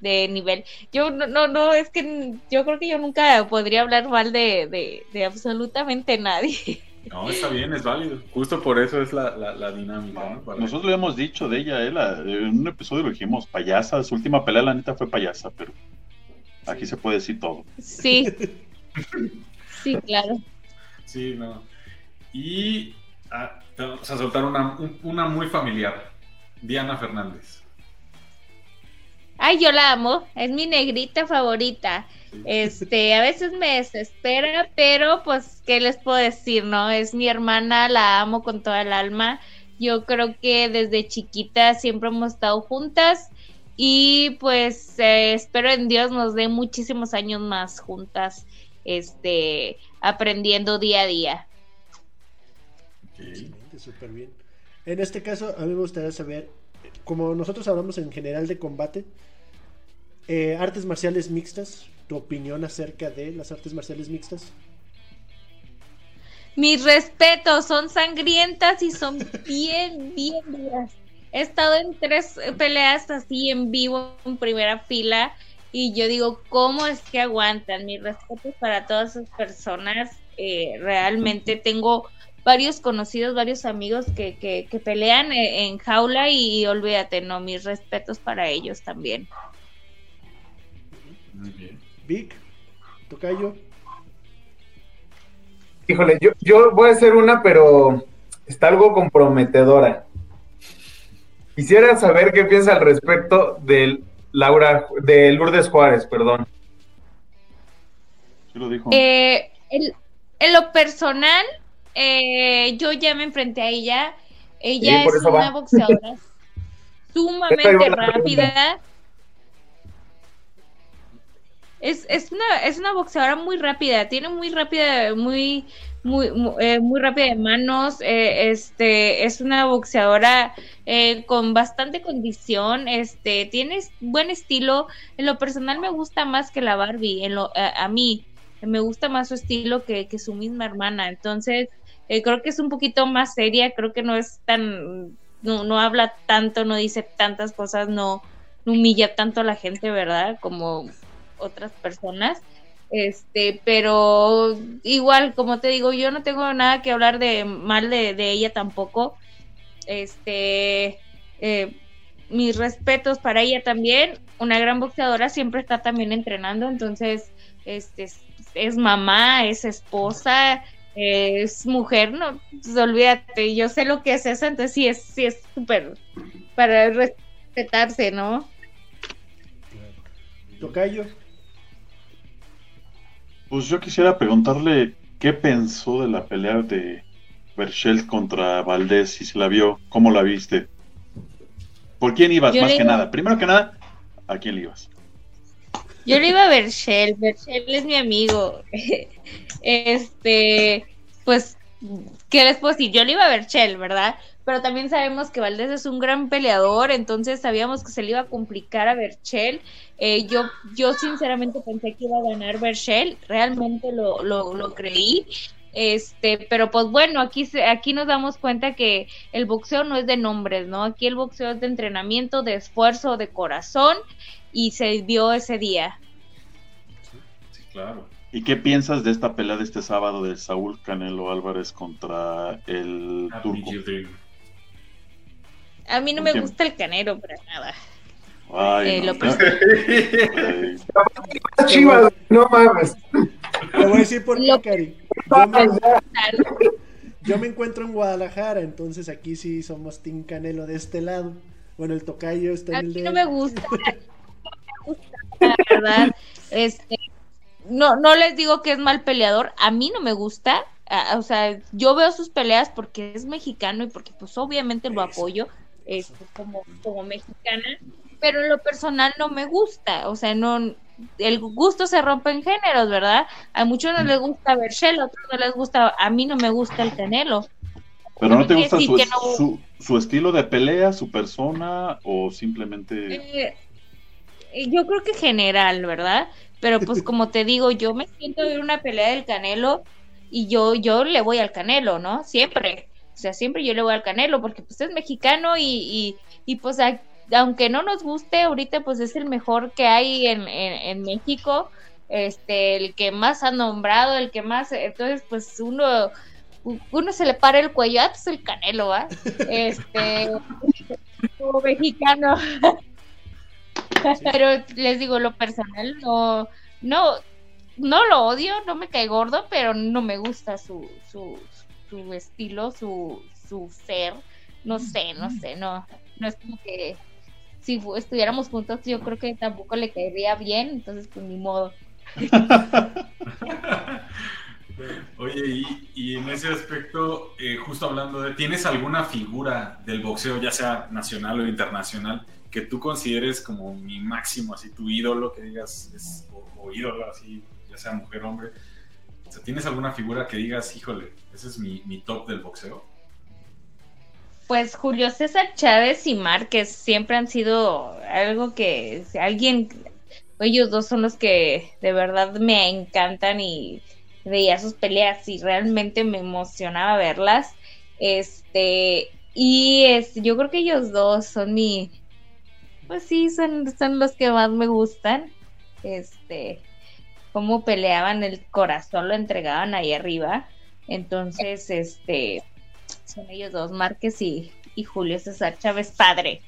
de nivel. Yo no, no, no, es que yo creo que yo nunca podría hablar mal de, de, absolutamente nadie. No, está bien, es válido. Justo por eso es la, la, dinámica. Nosotros lo hemos dicho de ella, ¿eh? en un episodio lo dijimos, payasa, su última pelea la neta fue payasa, pero aquí se puede decir todo. Sí, sí, claro. Sí, no. Y ah, vamos a soltar una, una muy familiar, Diana Fernández. Ay, yo la amo, es mi negrita favorita. Este, a veces me desespera, pero pues, ¿qué les puedo decir, no? Es mi hermana, la amo con toda el alma. Yo creo que desde chiquita siempre hemos estado juntas y pues eh, espero en Dios nos dé muchísimos años más juntas, este, aprendiendo día a día. Excelente, súper bien. En este caso, a mí me gustaría saber, como nosotros hablamos en general de combate, eh, artes marciales mixtas, tu opinión acerca de las artes marciales mixtas. Mis respetos, son sangrientas y son bien, bien duras. He estado en tres peleas así en vivo, en primera fila, y yo digo, ¿cómo es que aguantan? Mis respetos para todas esas personas. Eh, realmente tengo varios conocidos, varios amigos que, que, pelean eh, en jaula y olvídate, no, mis respetos para ellos también. Muy bien. Vic, Tocayo. Híjole, yo, yo voy a hacer una, pero está algo comprometedora. Quisiera saber qué piensa al respecto del Laura, de Lourdes Juárez, perdón. lo dijo. Eh, en lo personal, eh, yo ya me enfrenté a ella. Ella es una boxeadora sumamente rápida. es, es, una, es una boxeadora muy rápida, tiene muy rápida, muy, muy, eh, muy, rápida de manos, eh, este, es una boxeadora eh, con bastante condición, este, tiene buen estilo, en lo personal me gusta más que la Barbie, en lo, a, mí, me gusta más su estilo que, que su misma hermana, entonces creo que es un poquito más seria, creo que no es tan, no, no habla tanto, no dice tantas cosas, no, humilla tanto a la gente, ¿verdad? Como otras personas. Este, pero igual, como te digo, yo no tengo nada que hablar de mal de, ella tampoco. Este, eh, mis respetos para ella también. Una gran boxeadora siempre está también entrenando, entonces, este, es, mamá, es esposa, es mujer, no, pues, olvídate, yo sé lo que es eso, entonces sí es, sí es súper para respetarse, ¿no? Tocayo. Pues yo quisiera preguntarle qué pensó de la pelea de Berchelt contra Valdés, si se la vio, cómo la viste. ¿Por quién ibas más que nada? Primero que nada, ¿a quién le ibas? Yo le iba a Berchel, Berchel es mi amigo. este, pues, ¿qué les puedo decir? Yo le iba a Berchel, ¿verdad? pero también sabemos que Valdés es un gran peleador, entonces sabíamos que se le iba a complicar a Berchel. Eh, yo, yo sinceramente pensé que iba a ganar Berchel, realmente lo, lo, creí. Este, pero pues bueno, aquí, aquí nos damos cuenta que el boxeo no es de nombres, ¿no? Aquí el boxeo es de entrenamiento, de esfuerzo, de corazón, y se vio ese día. Sí, claro. ¿Y qué piensas de esta pelea de este sábado de Saúl Canelo Álvarez contra el turco? A mí no me gusta el canero para nada. Ay, eh, no, no mames. Te voy a decir por qué, Cari. Yo me, encuentro en Guadalajara, entonces aquí sí somos Team Canelo de este lado. Bueno, el tocayo está en el de. no me gusta. la verdad. Este, no, no les digo que es mal peleador. A mí no me gusta. o sea, yo veo sus peleas porque es mexicano y porque, pues, obviamente lo apoyo este, como, como mexicana, pero en lo personal no me gusta, o sea, no, el gusto se rompe en géneros, ¿verdad? A muchos no les gusta Berchel, a otros no les gusta, a mí no me gusta el Canelo. Pero no te gusta su, su, estilo de pelea, su persona o simplemente... Eh, yo creo que general, ¿verdad? Pero pues como te digo, yo me siento en una pelea del Canelo y yo, yo le voy al Canelo, ¿no? Siempre. O sea, siempre yo le voy al Canelo porque pues es mexicano y, y, y pues aunque no nos guste, ahorita pues es el mejor que hay en, en, México, este, el que más ha nombrado, el que más, entonces pues uno, uno se le para el cuello, ah, pues el Canelo, ¿va? Este, como mexicano. Pero les digo, lo personal no, no, no lo odio, no me cae gordo, pero no me gusta su, su, su estilo, su, su ser. No sé, no sé, no, no es como que si estuviéramos juntos yo creo que tampoco le caería bien, entonces pues ni modo. Oye, y, y, en ese aspecto, eh, justo hablando de, ¿tienes alguna figura del boxeo, ya sea nacional o internacional, que tú consideres como mi máximo, así tu ídolo, que digas, es, o, ídolo, así, ya sea mujer o hombre. O sea, ¿tienes alguna figura que digas, híjole, ese es mi, mi top del boxeo? Pues Julio César Chávez y Márquez siempre han sido algo que alguien, ellos dos son los que de verdad me encantan y veía sus peleas y realmente me emocionaba verlas. Este, y es, yo creo que ellos dos son mi, pues sí, son, son los que más me gustan. Este, cómo peleaban el corazón, lo entregaban ahí arriba. Entonces, este, son ellos dos, Márquez y, Julio César Chávez, padre.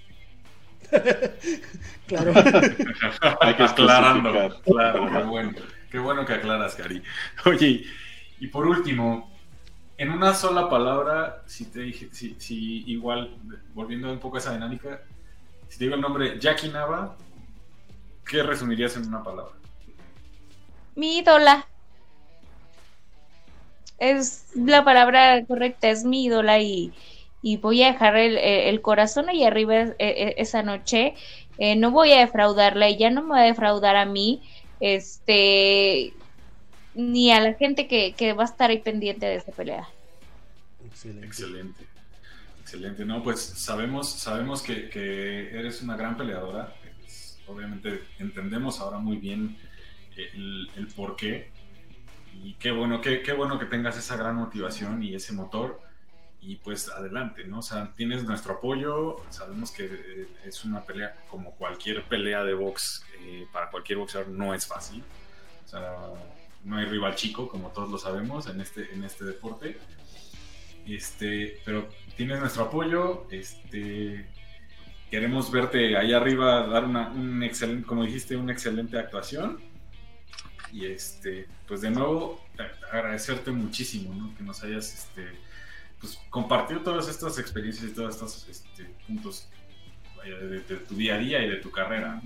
claro. Hay que aclarando. Claro, qué bueno. Qué bueno que aclaras, Cari. Oye, y por último, en una sola palabra, si te dije, si, si igual, volviendo un poco a esa dinámica, si te digo el nombre Jackie Nava, ¿qué resumirías en una palabra? Mi ídola. Es la palabra correcta, es mi ídola y, voy a dejar el, corazón ahí arriba e, e, esa noche. Eh, no voy a defraudarla, ella no me va a defraudar a mí, este, ni a la gente que, que va a estar ahí pendiente de esa pelea. Excelente. Excelente. Excelente, no, pues sabemos, sabemos que, eres una gran peleadora. obviamente entendemos ahora muy bien el, el por qué. Y qué bueno, qué, qué, bueno que tengas esa gran motivación y ese motor. Y pues adelante, ¿no? O sea, tienes nuestro apoyo. Sabemos que eh, es una pelea como cualquier pelea de box, eh, para cualquier boxeador no es fácil. O sea, no hay rival chico, como todos lo sabemos en este, en este deporte. Este, pero tienes nuestro apoyo. Este, queremos verte ahí arriba, dar una, un excelente, como dijiste, una excelente actuación. Y este, pues de nuevo, agradecerte muchísimo, ¿no? Que nos hayas este, pues, compartido todas estas experiencias y todos estos este, puntos de, tu día a día y de tu carrera.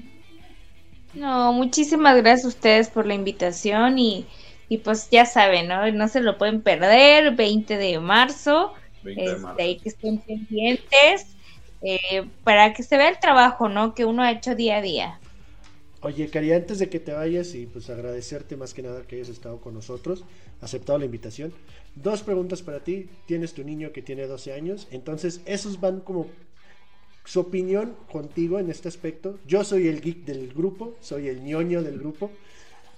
No, muchísimas gracias a ustedes por la invitación y, y pues ya saben, ¿no? No se lo pueden perder, 20 de marzo. Este, que estén pendientes eh, para que se vea el trabajo, ¿no? Que uno ha hecho día a día. Oye, Cari, antes de que te vayas y pues agradecerte más que nada que hayas estado con nosotros, aceptado la invitación. Dos preguntas para ti. Tienes tu niño que tiene 12 años, entonces esos van como su opinión contigo en este aspecto. Yo soy el geek del grupo, soy el ñoño del grupo.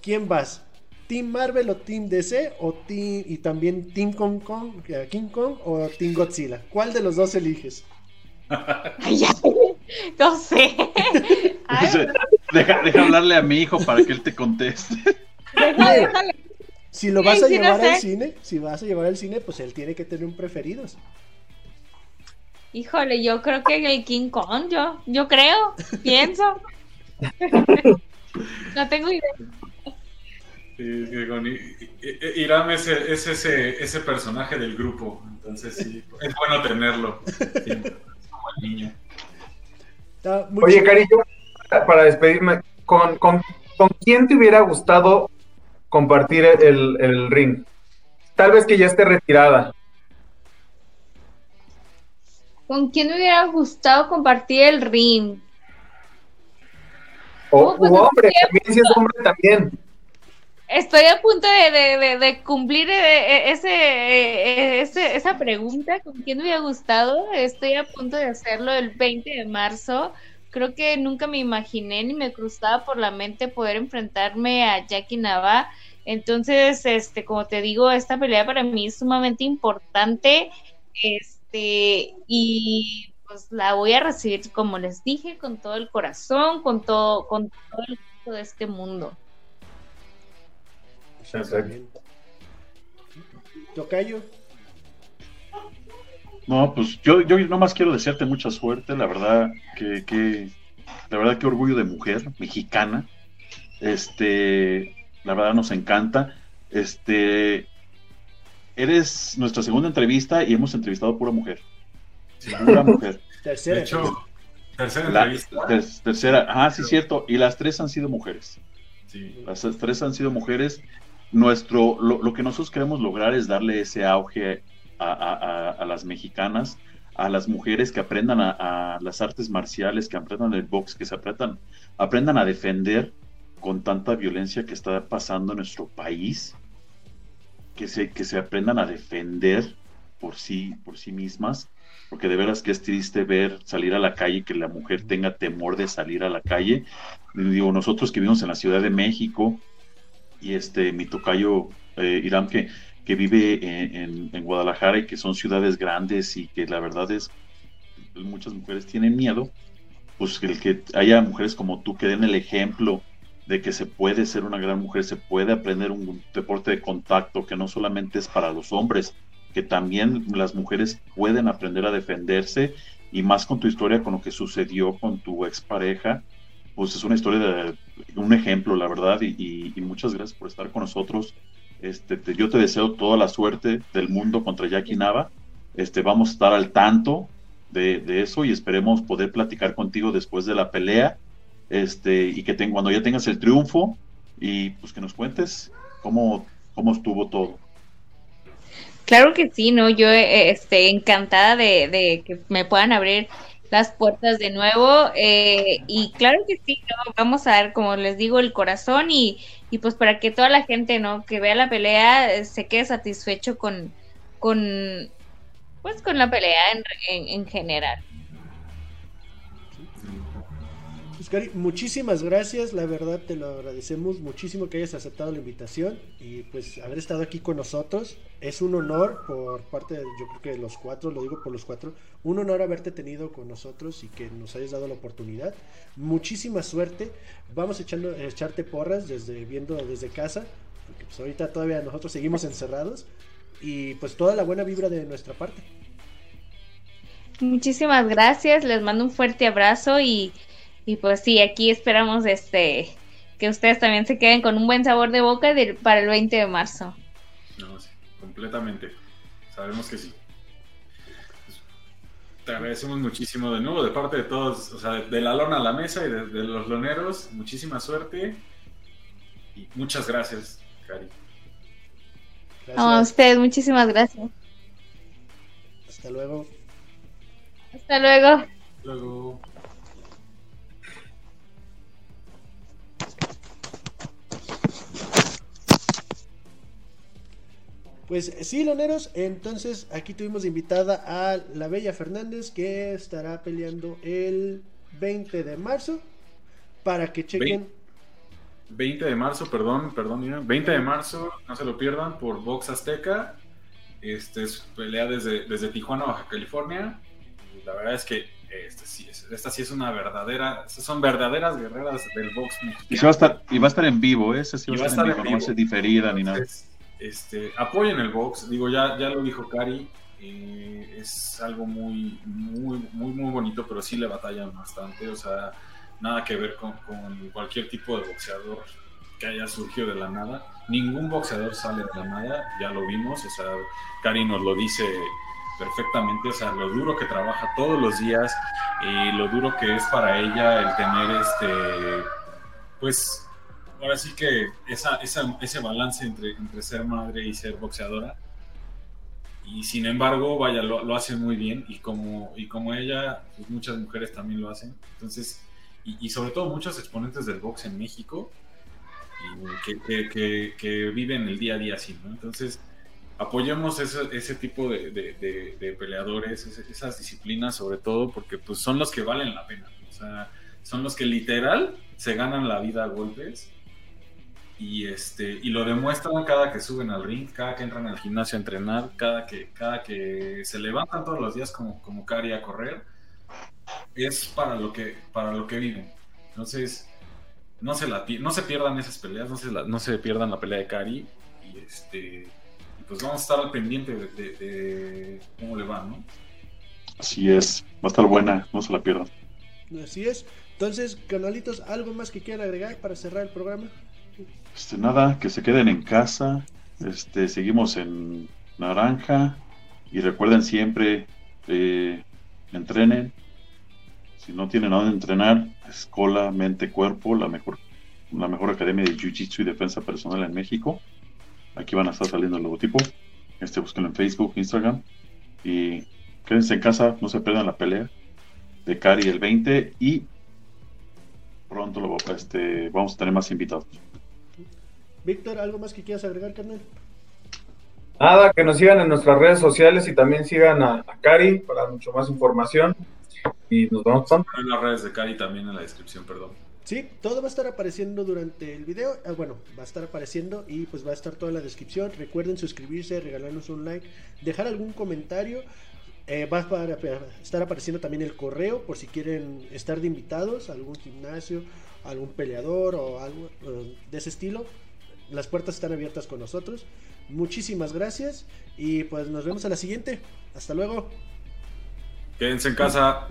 ¿Quién vas? Team Marvel o Team DC o team, y también Team Kong Kong, eh, King Kong o Team Godzilla. ¿Cuál de los dos eliges? no sé. deja, hablarle a mi hijo para que él te conteste. Si lo vas a llevar al cine, si vas a llevar al cine, pues él tiene que tener un preferidos. Híjole, yo creo que el King Kong, yo, yo creo, pienso. no tengo idea. Irán es, ese, ese personaje del grupo, entonces sí, es bueno tenerlo como el niño. Oye, cariño, para despedirme, ¿con, con, quién te hubiera gustado compartir el, el ring? Tal vez que ya esté retirada. ¿Con quién me hubiera gustado compartir el ring? O pues, hombre, también si es hombre también estoy a punto de, cumplir eh, eh, eh, ese, esa pregunta. ¿Con quién me hubiera gustado? Estoy a punto de hacerlo el 20 de marzo. Creo que nunca me imaginé ni me cruzaba por la mente poder enfrentarme a Jackie Nava. Entonces, este, como te digo, esta pelea para mí es sumamente importante. Este, y pues la voy a recibir, como les dije, con todo el corazón, con todo, con todo el gusto de este mundo. Tocayo. No, pues yo, yo nomás quiero desearte mucha suerte, la verdad que, que, la verdad que orgullo de mujer mexicana, este, la verdad nos encanta, este, eres nuestra segunda entrevista y hemos entrevistado pura mujer, pura mujer. tercera. De hecho, tercera entrevista. tercera, ah, sí, cierto, y las tres han sido mujeres. Sí. Las tres han sido mujeres. Nuestro, lo, lo que nosotros queremos lograr es darle ese auge a, las mexicanas, a las mujeres que aprendan a, las artes marciales, que aprendan el box, que se aprendan, aprendan a defender con tanta violencia que está pasando en nuestro país, que se, que se aprendan a defender por sí, por sí mismas, porque de veras que es triste ver salir a la calle, que la mujer tenga temor de salir a la calle. Digo, nosotros que vivimos en la Ciudad de México, y este, mi tocayo eh, Irán, que que vive en, Guadalajara y que son ciudades grandes y que la verdad es, muchas mujeres tienen miedo, pues el que haya mujeres como tú que den el ejemplo de que se puede ser una gran mujer, se puede aprender un deporte de contacto que no solamente es para los hombres, que también las mujeres pueden aprender a defenderse y más con tu historia, con lo que sucedió con tu expareja, pues es una historia de un ejemplo, la verdad, y muchas gracias por estar con nosotros este, yo te deseo toda la suerte del mundo contra Jackie Nava. Este, vamos a estar al tanto de, eso y esperemos poder platicar contigo después de la pelea. Este, y que cuando ya tengas el triunfo y pues que nos cuentes cómo, cómo estuvo todo. Claro que sí, ¿no? Yo eh, este, encantada de, que me puedan abrir las puertas de nuevo. Eh, y claro que sí, ¿no? Vamos a ver, como les digo, el corazón y, y pues para que toda la gente, ¿no? Que vea la pelea se quede satisfecho con, con pues con la pelea en, en, general. Pues, muchísimas gracias, la verdad te lo agradecemos muchísimo que hayas aceptado la invitación y pues haber estado aquí con nosotros. Es un honor por parte de, yo creo que de los cuatro, lo digo por los cuatro, un honor haberte tenido con nosotros y que nos hayas dado la oportunidad. Muchísima suerte. Vamos echando, echarte porras desde viendo desde casa, porque pues ahorita todavía nosotros seguimos encerrados y pues toda la buena vibra de nuestra parte. Muchísimas gracias, les mando un fuerte abrazo y, y pues sí, aquí esperamos este que ustedes también se queden con un buen sabor de boca para el 20 de marzo. No, sí, completamente. Sabemos que sí te agradecemos muchísimo de nuevo de parte de todos, o sea, de la lona a la mesa y de, los loneros. Muchísima suerte y muchas gracias, Cari. a usted, muchísimas gracias. Hasta luego. Hasta luego. Luego. Pues sí, loneros, entonces aquí tuvimos invitada a la Bella Fernández que estará peleando el 20 de marzo para que chequen. 20 de marzo, perdón, perdón, 20 de marzo, no se lo pierdan, por Box Azteca. Este es pelea desde, desde Tijuana, Baja California. Y la verdad es que este sí es, esta sí es una verdadera, son verdaderas guerreras del box mexicano. Y, va a estar, y va a estar en vivo, ¿eh? Ese sí va, a estar en vivo, no va a ser diferida ni nada este, apoyen el box. Digo, ya, ya lo dijo Cari, eh, es algo muy, muy, muy, muy bonito, pero sí le batallan bastante. O sea, nada que ver con, cualquier tipo de boxeador que haya surgido de la nada. Ningún boxeador sale de la nada, ya lo vimos. O sea, Cari nos lo dice perfectamente, o sea, lo duro que trabaja todos los días y lo duro que es para ella el tener este, pues, ahora sí que esa, ese balance entre, entre ser madre y ser boxeadora. Y sin embargo, vaya, lo, lo hace muy bien y como, y como ella, pues muchas mujeres también lo hacen. Entonces, y, sobre todo muchos exponentes del box en México que, que, que, viven el día a día así, ¿no? Entonces, apoyemos ese, ese tipo de, peleadores, esas disciplinas sobre todo, porque pues son los que valen la pena. Son los que literal se ganan la vida a golpes y este y lo demuestran cada que suben al ring, cada que entran al gimnasio a entrenar, cada que cada que se levantan todos los días como como Cari a correr, es para lo que para lo que viven. Entonces, no se la no se pierdan esas peleas, no se no se pierdan la pelea de Cari y este pues vamos a estar al pendiente de, cómo le va, ¿no? Así es, va a estar buena, no se la pierdan. Así es. Entonces, canalitos, ¿algo más que quieran agregar para cerrar el programa? Este, nada, que se queden en casa. Este, seguimos en naranja. Y recuerden siempre, entrenen. Si no tienen nada de entrenar, Escola, Mente, Cuerpo, la mejor, la mejor academia de Jiu-Jitsu y defensa personal en México. Aquí van a estar saliendo el logotipo. Este, búsquenlo en Facebook, Instagram. Y quédense en casa, no se pierdan la pelea de Cari el 20. Y pronto lo, este, vamos a tener más invitados. Víctor, ¿algo más que quieras agregar, carnal? Nada, que nos sigan en nuestras redes sociales y también sigan a, Cari para mucho más información. Y nos vemos pronto. En las redes de Cari también en la descripción, perdón. Sí, todo va a estar apareciendo durante el video. Ah, bueno, va a estar apareciendo y pues va a estar toda en la descripción. Recuerden suscribirse, regalarnos un like, dejar algún comentario. Eh, va a estar apareciendo también el correo por si quieren estar de invitados a algún gimnasio, algún peleador o algo eh, de ese estilo las puertas están abiertas con nosotros. Muchísimas gracias y pues nos vemos a la siguiente. Hasta luego. Quédense en casa.